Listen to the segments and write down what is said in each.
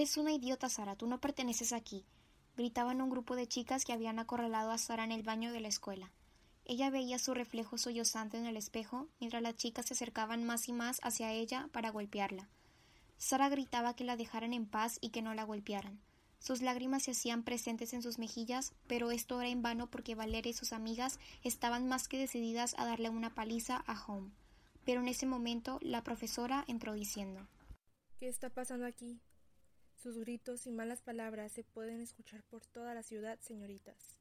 Eres una idiota, Sara, tú no perteneces aquí, gritaban un grupo de chicas que habían acorralado a Sara en el baño de la escuela. Ella veía su reflejo sollozante en el espejo, mientras las chicas se acercaban más y más hacia ella para golpearla. Sara gritaba que la dejaran en paz y que no la golpearan. Sus lágrimas se hacían presentes en sus mejillas, pero esto era en vano porque Valeria y sus amigas estaban más que decididas a darle una paliza a Home. Pero en ese momento la profesora entró diciendo ¿Qué está pasando aquí? Sus gritos y malas palabras se pueden escuchar por toda la ciudad, señoritas.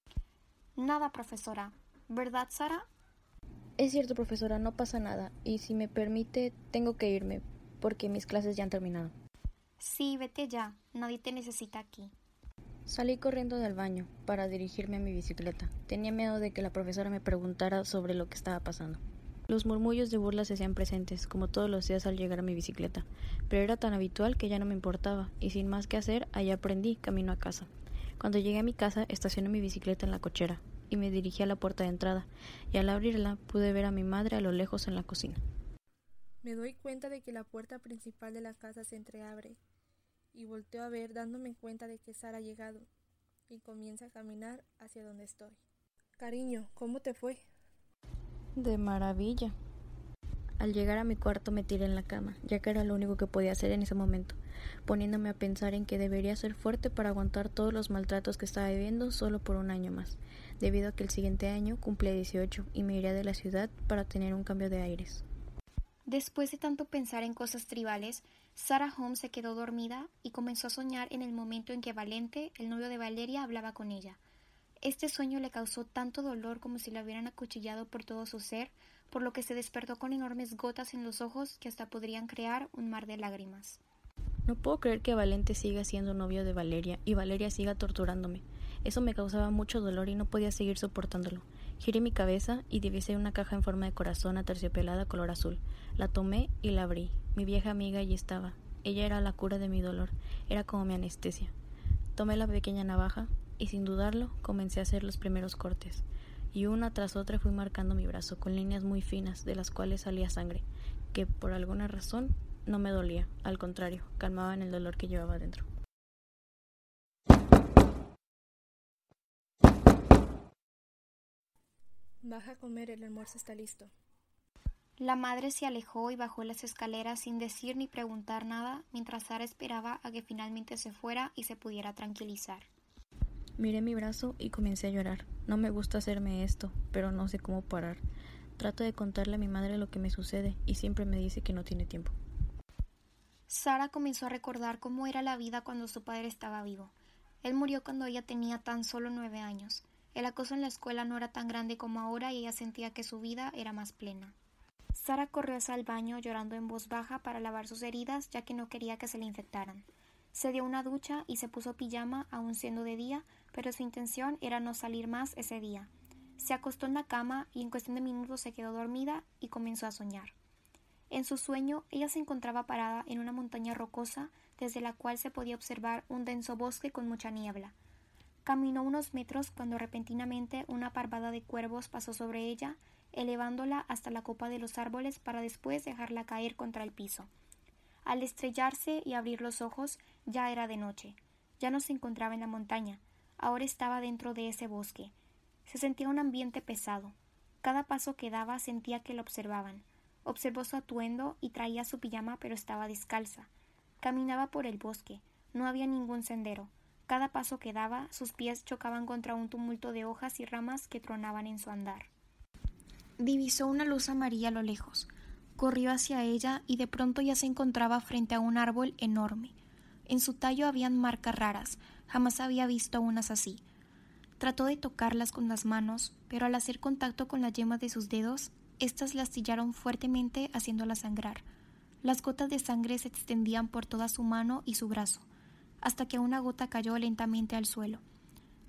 Nada, profesora. ¿Verdad, Sara? Es cierto, profesora, no pasa nada. Y si me permite, tengo que irme, porque mis clases ya han terminado. Sí, vete ya. Nadie te necesita aquí. Salí corriendo del baño para dirigirme a mi bicicleta. Tenía miedo de que la profesora me preguntara sobre lo que estaba pasando. Los murmullos de burla se hacían presentes, como todos los días al llegar a mi bicicleta, pero era tan habitual que ya no me importaba, y sin más que hacer, allá aprendí camino a casa. Cuando llegué a mi casa, estacioné mi bicicleta en la cochera, y me dirigí a la puerta de entrada, y al abrirla pude ver a mi madre a lo lejos en la cocina. Me doy cuenta de que la puerta principal de la casa se entreabre, y volteo a ver dándome cuenta de que Sara ha llegado, y comienza a caminar hacia donde estoy. Cariño, ¿cómo te fue? De maravilla. Al llegar a mi cuarto me tiré en la cama, ya que era lo único que podía hacer en ese momento, poniéndome a pensar en que debería ser fuerte para aguantar todos los maltratos que estaba viviendo solo por un año más, debido a que el siguiente año cumple 18 y me iría de la ciudad para tener un cambio de aires. Después de tanto pensar en cosas tribales, Sarah Holmes se quedó dormida y comenzó a soñar en el momento en que Valente, el novio de Valeria, hablaba con ella. Este sueño le causó tanto dolor como si la hubieran acuchillado por todo su ser, por lo que se despertó con enormes gotas en los ojos que hasta podrían crear un mar de lágrimas. No puedo creer que Valente siga siendo novio de Valeria y Valeria siga torturándome. Eso me causaba mucho dolor y no podía seguir soportándolo. Giré mi cabeza y divisé una caja en forma de corazón aterciopelada color azul. La tomé y la abrí. Mi vieja amiga allí estaba. Ella era la cura de mi dolor, era como mi anestesia. Tomé la pequeña navaja, y sin dudarlo comencé a hacer los primeros cortes, y una tras otra fui marcando mi brazo con líneas muy finas de las cuales salía sangre, que por alguna razón no me dolía, al contrario, calmaban el dolor que llevaba dentro. Baja a comer, el almuerzo está listo. La madre se alejó y bajó las escaleras sin decir ni preguntar nada, mientras Sara esperaba a que finalmente se fuera y se pudiera tranquilizar. Miré mi brazo y comencé a llorar. No me gusta hacerme esto, pero no sé cómo parar. Trato de contarle a mi madre lo que me sucede y siempre me dice que no tiene tiempo. Sara comenzó a recordar cómo era la vida cuando su padre estaba vivo. Él murió cuando ella tenía tan solo nueve años. El acoso en la escuela no era tan grande como ahora y ella sentía que su vida era más plena. Sara corrió hacia el baño llorando en voz baja para lavar sus heridas ya que no quería que se le infectaran. Se dio una ducha y se puso pijama aún siendo de día, pero su intención era no salir más ese día. Se acostó en la cama y en cuestión de minutos se quedó dormida y comenzó a soñar. En su sueño ella se encontraba parada en una montaña rocosa desde la cual se podía observar un denso bosque con mucha niebla. Caminó unos metros cuando repentinamente una parvada de cuervos pasó sobre ella, elevándola hasta la copa de los árboles para después dejarla caer contra el piso. Al estrellarse y abrir los ojos ya era de noche. Ya no se encontraba en la montaña, ahora estaba dentro de ese bosque. Se sentía un ambiente pesado. Cada paso que daba sentía que lo observaban. Observó su atuendo y traía su pijama pero estaba descalza. Caminaba por el bosque. No había ningún sendero. Cada paso que daba, sus pies chocaban contra un tumulto de hojas y ramas que tronaban en su andar. Divisó una luz amarilla a lo lejos. Corrió hacia ella y de pronto ya se encontraba frente a un árbol enorme. En su tallo habían marcas raras, Jamás había visto unas así. Trató de tocarlas con las manos, pero al hacer contacto con la yema de sus dedos, éstas la astillaron fuertemente haciéndola sangrar. Las gotas de sangre se extendían por toda su mano y su brazo, hasta que una gota cayó lentamente al suelo.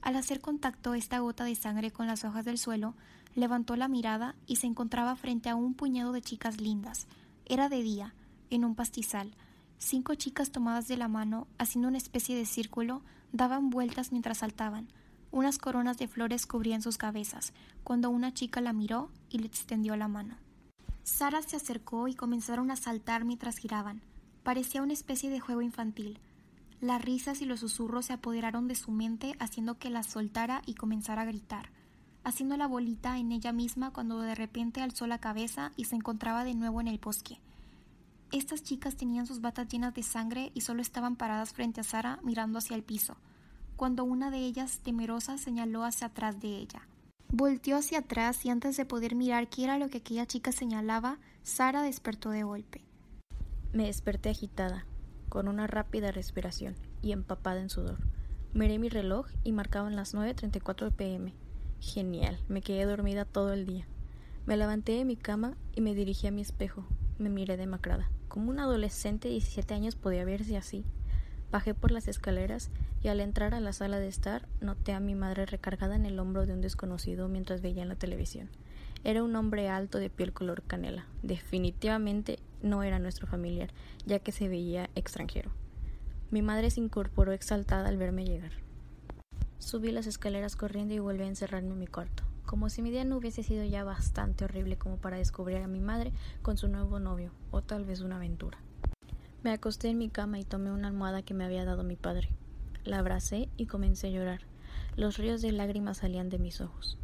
Al hacer contacto esta gota de sangre con las hojas del suelo, levantó la mirada y se encontraba frente a un puñado de chicas lindas. Era de día, en un pastizal. Cinco chicas tomadas de la mano, haciendo una especie de círculo, daban vueltas mientras saltaban. Unas coronas de flores cubrían sus cabezas, cuando una chica la miró y le extendió la mano. Sara se acercó y comenzaron a saltar mientras giraban. Parecía una especie de juego infantil. Las risas y los susurros se apoderaron de su mente haciendo que la soltara y comenzara a gritar, haciendo la bolita en ella misma cuando de repente alzó la cabeza y se encontraba de nuevo en el bosque. Estas chicas tenían sus batas llenas de sangre y solo estaban paradas frente a Sara mirando hacia el piso, cuando una de ellas, temerosa, señaló hacia atrás de ella. Volteó hacia atrás y antes de poder mirar qué era lo que aquella chica señalaba, Sara despertó de golpe. Me desperté agitada, con una rápida respiración y empapada en sudor. Miré mi reloj y marcaban las 9.34 pm. Genial, me quedé dormida todo el día. Me levanté de mi cama y me dirigí a mi espejo. Me miré demacrada. Como un adolescente de 17 años podía verse así. Bajé por las escaleras y al entrar a la sala de estar noté a mi madre recargada en el hombro de un desconocido mientras veía en la televisión. Era un hombre alto de piel color canela. Definitivamente no era nuestro familiar, ya que se veía extranjero. Mi madre se incorporó exaltada al verme llegar. Subí las escaleras corriendo y volví a encerrarme en mi cuarto como si mi día no hubiese sido ya bastante horrible como para descubrir a mi madre con su nuevo novio, o tal vez una aventura. Me acosté en mi cama y tomé una almohada que me había dado mi padre. La abracé y comencé a llorar. Los ríos de lágrimas salían de mis ojos.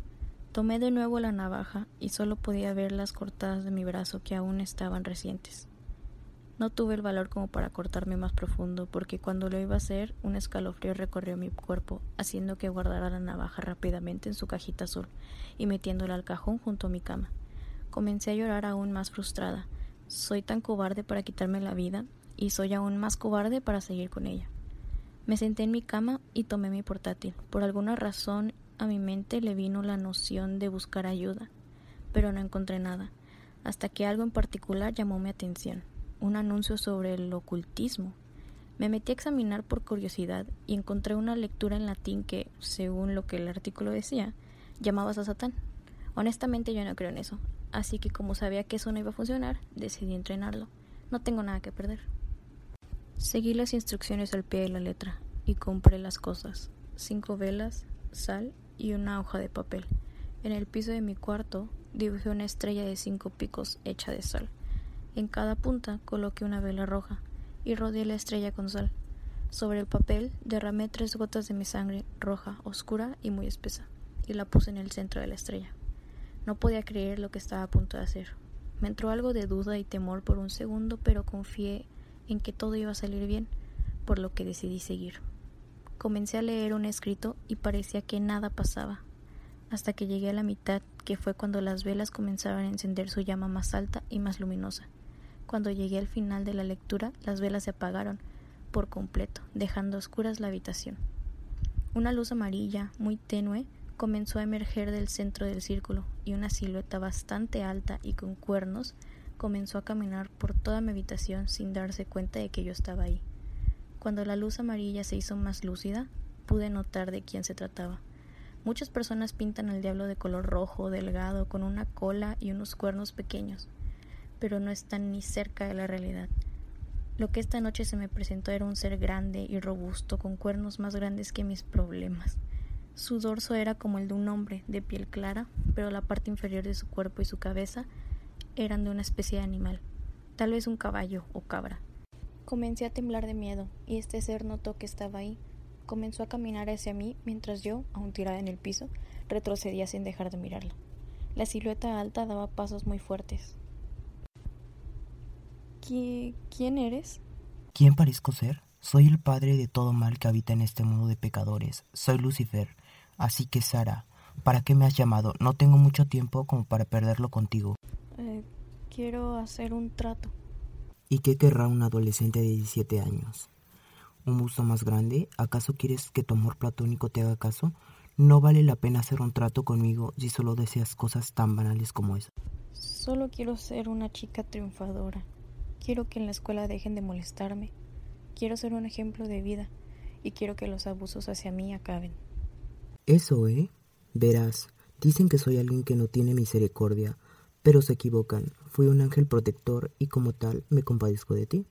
Tomé de nuevo la navaja y solo podía ver las cortadas de mi brazo que aún estaban recientes. No tuve el valor como para cortarme más profundo, porque cuando lo iba a hacer, un escalofrío recorrió mi cuerpo, haciendo que guardara la navaja rápidamente en su cajita azul y metiéndola al cajón junto a mi cama. Comencé a llorar aún más frustrada. Soy tan cobarde para quitarme la vida y soy aún más cobarde para seguir con ella. Me senté en mi cama y tomé mi portátil. Por alguna razón a mi mente le vino la noción de buscar ayuda, pero no encontré nada, hasta que algo en particular llamó mi atención un anuncio sobre el ocultismo. Me metí a examinar por curiosidad y encontré una lectura en latín que, según lo que el artículo decía, llamabas a Satán. Honestamente yo no creo en eso, así que como sabía que eso no iba a funcionar, decidí entrenarlo. No tengo nada que perder. Seguí las instrucciones al pie de la letra y compré las cosas. Cinco velas, sal y una hoja de papel. En el piso de mi cuarto dibujé una estrella de cinco picos hecha de sal. En cada punta coloqué una vela roja y rodeé la estrella con sal. Sobre el papel derramé tres gotas de mi sangre roja, oscura y muy espesa, y la puse en el centro de la estrella. No podía creer lo que estaba a punto de hacer. Me entró algo de duda y temor por un segundo, pero confié en que todo iba a salir bien, por lo que decidí seguir. Comencé a leer un escrito y parecía que nada pasaba, hasta que llegué a la mitad, que fue cuando las velas comenzaron a encender su llama más alta y más luminosa. Cuando llegué al final de la lectura, las velas se apagaron por completo, dejando oscuras la habitación. Una luz amarilla, muy tenue, comenzó a emerger del centro del círculo, y una silueta bastante alta y con cuernos comenzó a caminar por toda mi habitación sin darse cuenta de que yo estaba ahí. Cuando la luz amarilla se hizo más lúcida, pude notar de quién se trataba. Muchas personas pintan al diablo de color rojo, delgado, con una cola y unos cuernos pequeños pero no están ni cerca de la realidad. Lo que esta noche se me presentó era un ser grande y robusto, con cuernos más grandes que mis problemas. Su dorso era como el de un hombre, de piel clara, pero la parte inferior de su cuerpo y su cabeza eran de una especie de animal, tal vez un caballo o cabra. Comencé a temblar de miedo, y este ser notó que estaba ahí. Comenzó a caminar hacia mí mientras yo, aún tirada en el piso, retrocedía sin dejar de mirarlo. La silueta alta daba pasos muy fuertes, ¿Quién eres? ¿Quién parezco ser? Soy el padre de todo mal que habita en este mundo de pecadores. Soy Lucifer. Así que, Sara, ¿para qué me has llamado? No tengo mucho tiempo como para perderlo contigo. Eh, quiero hacer un trato. ¿Y qué querrá un adolescente de 17 años? ¿Un busto más grande? ¿Acaso quieres que tu amor platónico te haga caso? No vale la pena hacer un trato conmigo si solo deseas cosas tan banales como esa. Solo quiero ser una chica triunfadora. Quiero que en la escuela dejen de molestarme. Quiero ser un ejemplo de vida y quiero que los abusos hacia mí acaben. Eso, ¿eh? Verás, dicen que soy alguien que no tiene misericordia, pero se equivocan. Fui un ángel protector y como tal me compadezco de ti.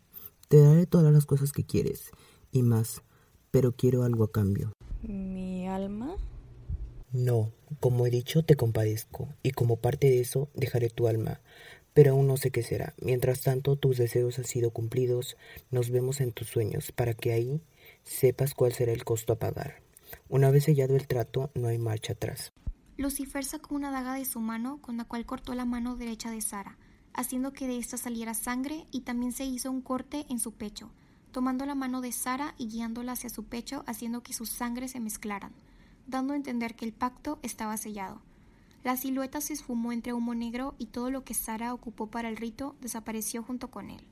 Te daré todas las cosas que quieres y más, pero quiero algo a cambio. ¿Mi alma? No, como he dicho, te compadezco y como parte de eso dejaré tu alma pero aún no sé qué será. Mientras tanto, tus deseos han sido cumplidos, nos vemos en tus sueños, para que ahí sepas cuál será el costo a pagar. Una vez sellado el trato, no hay marcha atrás. Lucifer sacó una daga de su mano con la cual cortó la mano derecha de Sara, haciendo que de ésta saliera sangre y también se hizo un corte en su pecho, tomando la mano de Sara y guiándola hacia su pecho, haciendo que sus sangres se mezclaran, dando a entender que el pacto estaba sellado. La silueta se esfumó entre humo negro y todo lo que Sara ocupó para el rito desapareció junto con él.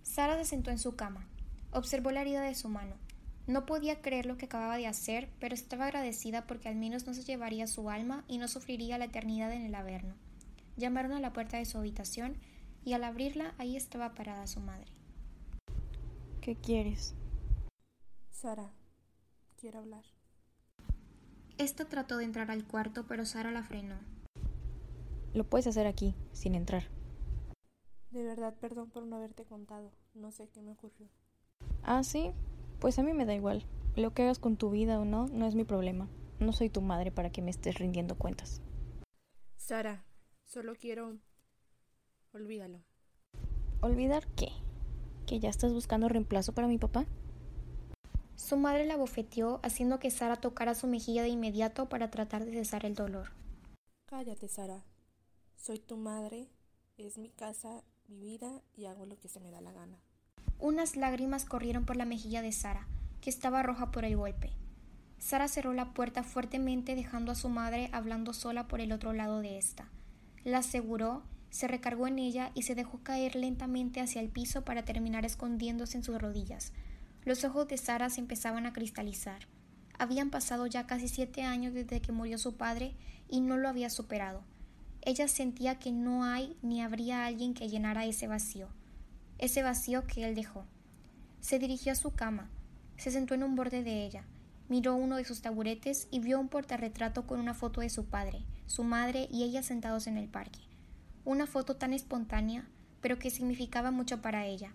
Sara se sentó en su cama. Observó la herida de su mano. No podía creer lo que acababa de hacer, pero estaba agradecida porque al menos no se llevaría su alma y no sufriría la eternidad en el Averno. Llamaron a la puerta de su habitación y al abrirla ahí estaba parada su madre. ¿Qué quieres? Sara, quiero hablar. Esta trató de entrar al cuarto, pero Sara la frenó. Lo puedes hacer aquí, sin entrar. De verdad, perdón por no haberte contado. No sé qué me ocurrió. Ah, sí, pues a mí me da igual. Lo que hagas con tu vida o no, no es mi problema. No soy tu madre para que me estés rindiendo cuentas. Sara, solo quiero... Olvídalo. ¿Olvidar qué? ¿Que ya estás buscando reemplazo para mi papá? Su madre la bofeteó, haciendo que Sara tocara su mejilla de inmediato para tratar de cesar el dolor. Cállate, Sara. Soy tu madre, es mi casa, mi vida y hago lo que se me da la gana. Unas lágrimas corrieron por la mejilla de Sara, que estaba roja por el golpe. Sara cerró la puerta fuertemente dejando a su madre hablando sola por el otro lado de esta. La aseguró, se recargó en ella y se dejó caer lentamente hacia el piso para terminar escondiéndose en sus rodillas. Los ojos de Sara se empezaban a cristalizar. Habían pasado ya casi siete años desde que murió su padre y no lo había superado. Ella sentía que no hay ni habría alguien que llenara ese vacío ese vacío que él dejó. Se dirigió a su cama, se sentó en un borde de ella, miró uno de sus taburetes y vio un portarretrato con una foto de su padre, su madre y ella sentados en el parque. Una foto tan espontánea, pero que significaba mucho para ella.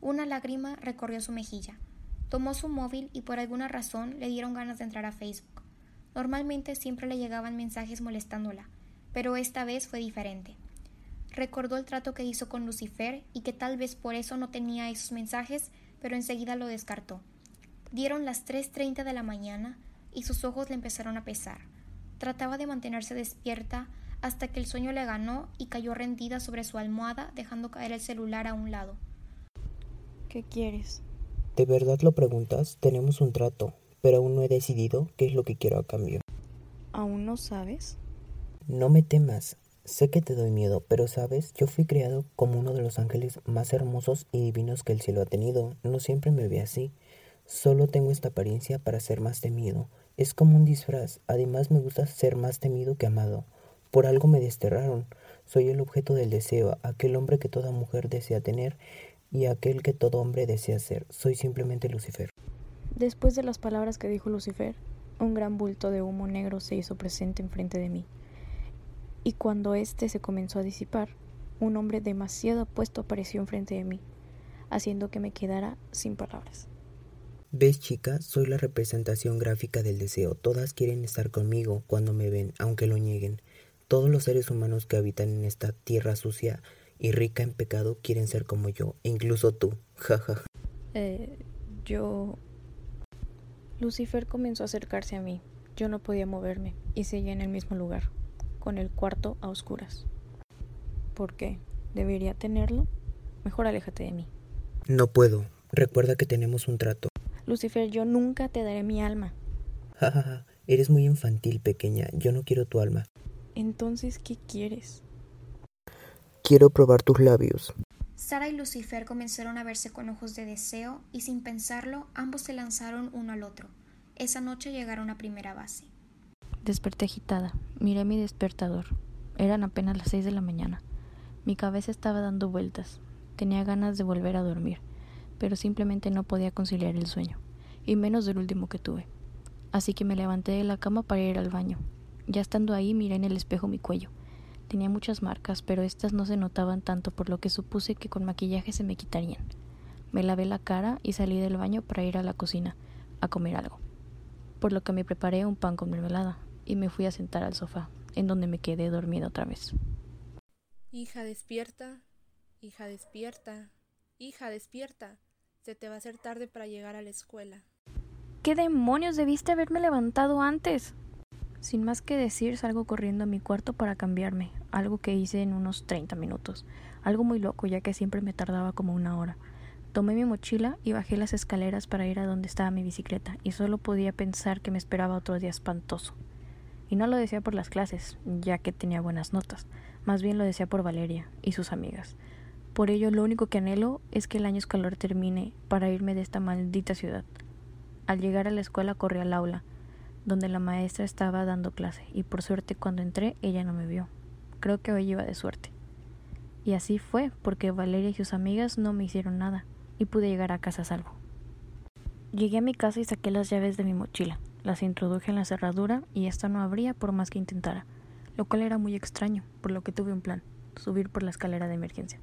Una lágrima recorrió su mejilla. Tomó su móvil y por alguna razón le dieron ganas de entrar a Facebook. Normalmente siempre le llegaban mensajes molestándola, pero esta vez fue diferente. Recordó el trato que hizo con Lucifer y que tal vez por eso no tenía esos mensajes, pero enseguida lo descartó. Dieron las 3.30 de la mañana y sus ojos le empezaron a pesar. Trataba de mantenerse despierta hasta que el sueño le ganó y cayó rendida sobre su almohada dejando caer el celular a un lado. ¿Qué quieres? ¿De verdad lo preguntas? Tenemos un trato, pero aún no he decidido qué es lo que quiero a cambio. ¿Aún no sabes? No me temas, Sé que te doy miedo, pero sabes, yo fui creado como uno de los ángeles más hermosos y divinos que el cielo ha tenido. No siempre me ve así. Solo tengo esta apariencia para ser más temido. Es como un disfraz. Además me gusta ser más temido que amado. Por algo me desterraron. Soy el objeto del deseo, aquel hombre que toda mujer desea tener y aquel que todo hombre desea ser. Soy simplemente Lucifer. Después de las palabras que dijo Lucifer, un gran bulto de humo negro se hizo presente enfrente de mí y cuando éste se comenzó a disipar, un hombre demasiado apuesto apareció enfrente de mí, haciendo que me quedara sin palabras. ¿Ves, chica? Soy la representación gráfica del deseo. Todas quieren estar conmigo cuando me ven, aunque lo nieguen. Todos los seres humanos que habitan en esta tierra sucia y rica en pecado quieren ser como yo, incluso tú. Jajaja. eh, yo... Lucifer comenzó a acercarse a mí. Yo no podía moverme y seguía en el mismo lugar con el cuarto a oscuras. ¿Por qué? ¿Debería tenerlo? Mejor aléjate de mí. No puedo. Recuerda que tenemos un trato. Lucifer, yo nunca te daré mi alma. Jajaja, eres muy infantil, pequeña. Yo no quiero tu alma. Entonces, ¿qué quieres? Quiero probar tus labios. Sara y Lucifer comenzaron a verse con ojos de deseo y sin pensarlo ambos se lanzaron uno al otro. Esa noche llegaron a primera base. Desperté agitada. Miré mi despertador. Eran apenas las seis de la mañana. Mi cabeza estaba dando vueltas. Tenía ganas de volver a dormir, pero simplemente no podía conciliar el sueño, y menos del último que tuve. Así que me levanté de la cama para ir al baño. Ya estando ahí miré en el espejo mi cuello. Tenía muchas marcas, pero estas no se notaban tanto, por lo que supuse que con maquillaje se me quitarían. Me lavé la cara y salí del baño para ir a la cocina a comer algo, por lo que me preparé un pan con mermelada, y me fui a sentar al sofá, en donde me quedé dormida otra vez. Hija despierta, hija despierta, hija despierta. Se te va a hacer tarde para llegar a la escuela. ¿Qué demonios debiste haberme levantado antes? Sin más que decir, salgo corriendo a mi cuarto para cambiarme, algo que hice en unos 30 minutos, algo muy loco ya que siempre me tardaba como una hora. Tomé mi mochila y bajé las escaleras para ir a donde estaba mi bicicleta, y solo podía pensar que me esperaba otro día espantoso. Y no lo decía por las clases, ya que tenía buenas notas, más bien lo decía por Valeria y sus amigas. Por ello, lo único que anhelo es que el año escolar termine para irme de esta maldita ciudad. Al llegar a la escuela corrí al aula, donde la maestra estaba dando clase, y por suerte cuando entré ella no me vio. Creo que hoy iba de suerte. Y así fue, porque Valeria y sus amigas no me hicieron nada, y pude llegar a casa a salvo. Llegué a mi casa y saqué las llaves de mi mochila, las introduje en la cerradura y esta no abría por más que intentara, lo cual era muy extraño, por lo que tuve un plan, subir por la escalera de emergencia.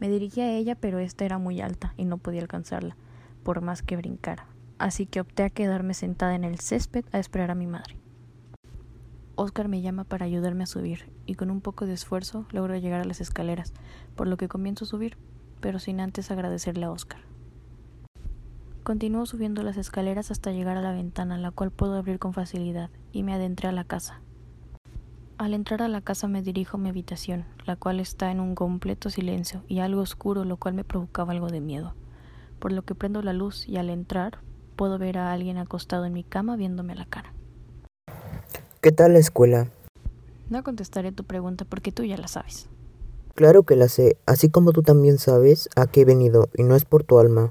Me dirigí a ella, pero esta era muy alta y no podía alcanzarla, por más que brincara, así que opté a quedarme sentada en el césped a esperar a mi madre. Oscar me llama para ayudarme a subir, y con un poco de esfuerzo logro llegar a las escaleras, por lo que comienzo a subir, pero sin antes agradecerle a Oscar. Continúo subiendo las escaleras hasta llegar a la ventana, la cual puedo abrir con facilidad, y me adentré a la casa. Al entrar a la casa me dirijo a mi habitación, la cual está en un completo silencio y algo oscuro, lo cual me provocaba algo de miedo, por lo que prendo la luz y al entrar puedo ver a alguien acostado en mi cama viéndome a la cara. ¿Qué tal la escuela? No contestaré tu pregunta porque tú ya la sabes. Claro que la sé, así como tú también sabes a qué he venido, y no es por tu alma.